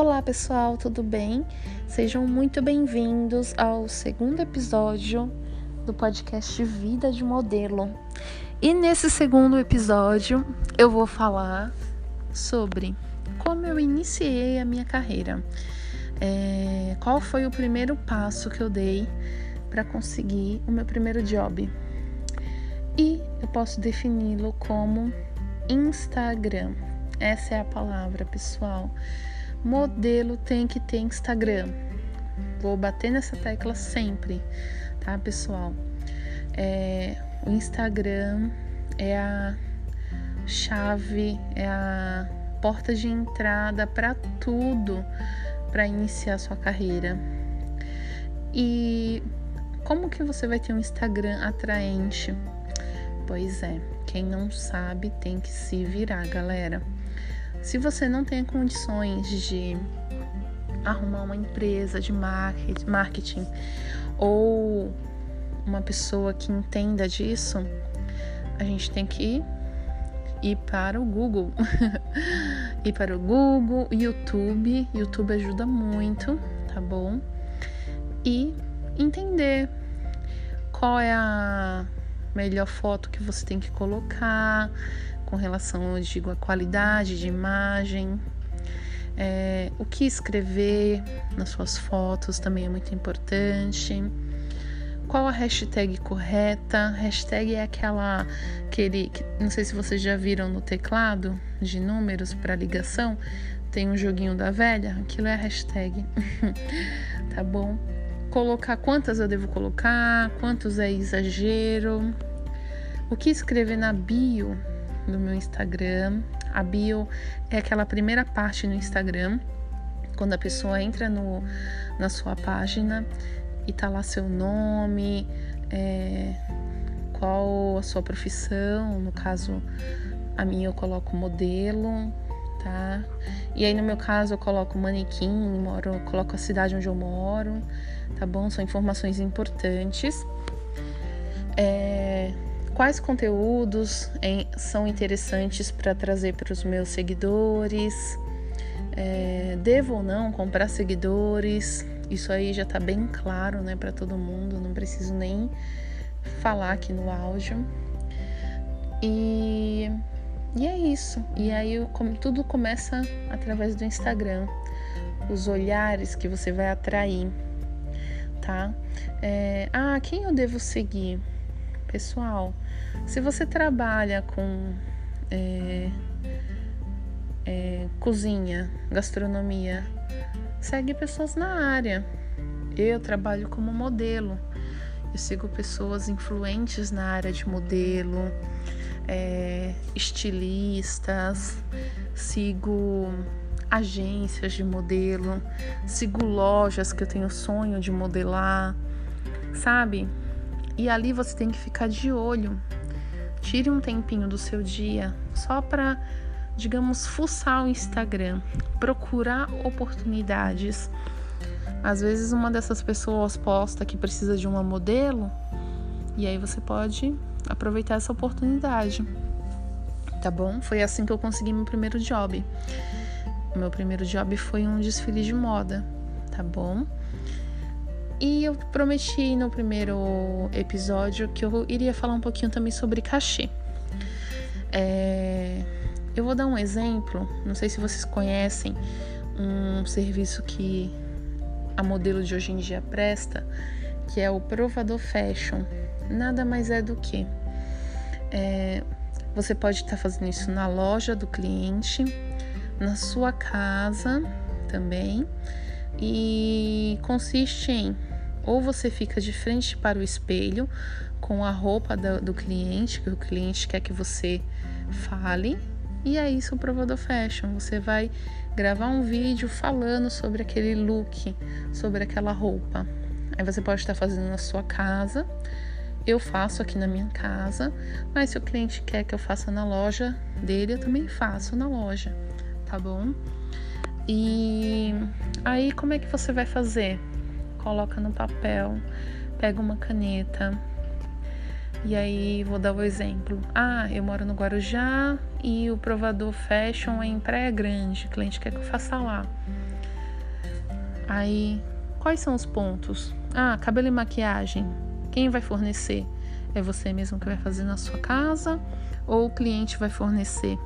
Olá pessoal, tudo bem? Sejam muito bem-vindos ao segundo episódio do podcast Vida de Modelo. E nesse segundo episódio eu vou falar sobre como eu iniciei a minha carreira. É, qual foi o primeiro passo que eu dei para conseguir o meu primeiro job? E eu posso defini-lo como Instagram. Essa é a palavra, pessoal. Modelo tem que ter Instagram. Vou bater nessa tecla sempre, tá, pessoal? É, o Instagram é a chave, é a porta de entrada para tudo para iniciar sua carreira. E como que você vai ter um Instagram atraente? Pois é, quem não sabe tem que se virar, galera. Se você não tem condições de arrumar uma empresa de marketing ou uma pessoa que entenda disso, a gente tem que ir para o Google. ir para o Google, YouTube. YouTube ajuda muito, tá bom? E entender qual é a melhor foto que você tem que colocar, com relação, eu digo, à qualidade de imagem, é, o que escrever nas suas fotos também é muito importante. Qual a hashtag correta? Hashtag é aquela aquele, não sei se vocês já viram no teclado de números para ligação, tem um joguinho da velha, aquilo é a hashtag. tá bom? Colocar quantas eu devo colocar, quantos é exagero. O que escrever na bio no meu Instagram. A bio é aquela primeira parte no Instagram, quando a pessoa entra no, na sua página e tá lá seu nome, é, qual a sua profissão, no caso a minha eu coloco modelo, tá? E aí no meu caso eu coloco manequim, moro, coloco a cidade onde eu moro, tá bom? São informações importantes. É, quais conteúdos são interessantes para trazer para os meus seguidores, é, devo ou não comprar seguidores, isso aí já está bem claro né, para todo mundo, não preciso nem falar aqui no áudio. E, e é isso. E aí como, tudo começa através do Instagram. Os olhares que você vai atrair, tá? É, ah, quem eu devo seguir? Pessoal, se você trabalha com é, é, cozinha, gastronomia, segue pessoas na área. Eu trabalho como modelo. Eu sigo pessoas influentes na área de modelo, é, estilistas, sigo agências de modelo, sigo lojas que eu tenho sonho de modelar, sabe? E ali você tem que ficar de olho. Tire um tempinho do seu dia só para, digamos, fuçar o Instagram, procurar oportunidades. Às vezes uma dessas pessoas posta que precisa de uma modelo e aí você pode aproveitar essa oportunidade. Tá bom? Foi assim que eu consegui meu primeiro job. Meu primeiro job foi um desfile de moda, tá bom? E eu prometi no primeiro episódio que eu iria falar um pouquinho também sobre cachê. É, eu vou dar um exemplo, não sei se vocês conhecem um serviço que a modelo de hoje em dia presta, que é o provador fashion. Nada mais é do que é, você pode estar fazendo isso na loja do cliente, na sua casa também, e consiste em ou você fica de frente para o espelho com a roupa do, do cliente, que o cliente quer que você fale, e aí seu provador fashion. Você vai gravar um vídeo falando sobre aquele look, sobre aquela roupa. Aí você pode estar fazendo na sua casa. Eu faço aqui na minha casa, mas se o cliente quer que eu faça na loja dele, eu também faço na loja, tá bom? E aí como é que você vai fazer? Coloca no papel, pega uma caneta. E aí vou dar o exemplo. Ah, eu moro no Guarujá e o provador fashion é em Praia Grande. O cliente quer que eu faça lá. Aí, quais são os pontos? Ah, cabelo e maquiagem. Quem vai fornecer? É você mesmo que vai fazer na sua casa ou o cliente vai fornecer?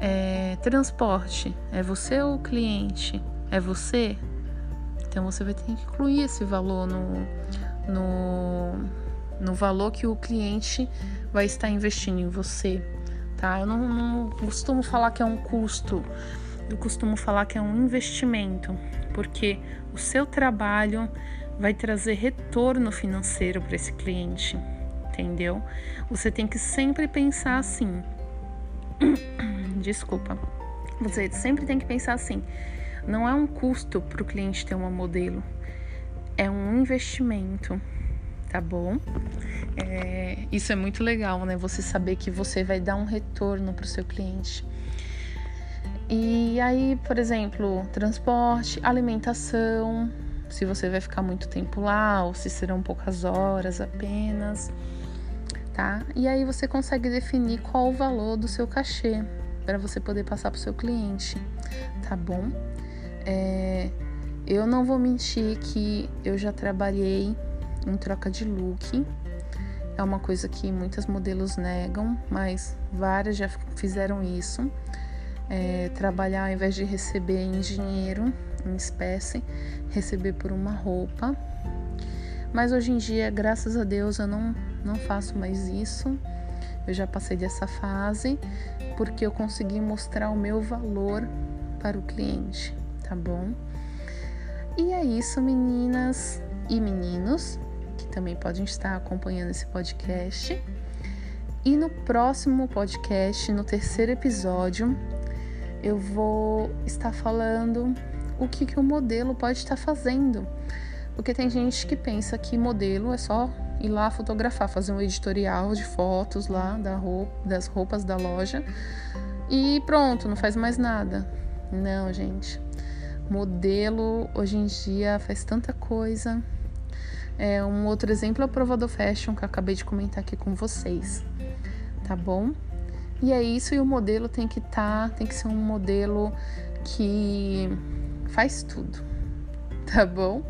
É, transporte, é você ou o cliente? É você? Então você vai ter que incluir esse valor no, no, no valor que o cliente vai estar investindo em você, tá? Eu não, não costumo falar que é um custo, eu costumo falar que é um investimento, porque o seu trabalho vai trazer retorno financeiro para esse cliente, entendeu? Você tem que sempre pensar assim. Desculpa. Você sempre tem que pensar assim. Não é um custo para o cliente ter uma modelo, é um investimento, tá bom? É, isso é muito legal, né? Você saber que você vai dar um retorno para o seu cliente. E aí, por exemplo, transporte, alimentação, se você vai ficar muito tempo lá ou se serão poucas horas apenas, tá? E aí você consegue definir qual o valor do seu cachê para você poder passar para o seu cliente, tá bom? É, eu não vou mentir que eu já trabalhei em troca de look. É uma coisa que muitas modelos negam, mas várias já fizeram isso. É, trabalhar ao invés de receber em dinheiro, em espécie, receber por uma roupa. Mas hoje em dia, graças a Deus, eu não, não faço mais isso. Eu já passei dessa fase porque eu consegui mostrar o meu valor para o cliente tá bom? E é isso, meninas e meninos, que também podem estar acompanhando esse podcast. E no próximo podcast, no terceiro episódio, eu vou estar falando o que, que o modelo pode estar fazendo. Porque tem gente que pensa que modelo é só ir lá fotografar, fazer um editorial de fotos lá da roupa, das roupas da loja e pronto, não faz mais nada. Não, gente modelo hoje em dia faz tanta coisa. É, um outro exemplo é o Provador Fashion que eu acabei de comentar aqui com vocês, tá bom? E é isso, e o modelo tem que estar, tá, tem que ser um modelo que faz tudo, tá bom?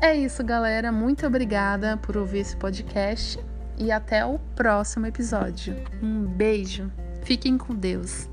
É isso, galera. Muito obrigada por ouvir esse podcast e até o próximo episódio. Um beijo. Fiquem com Deus.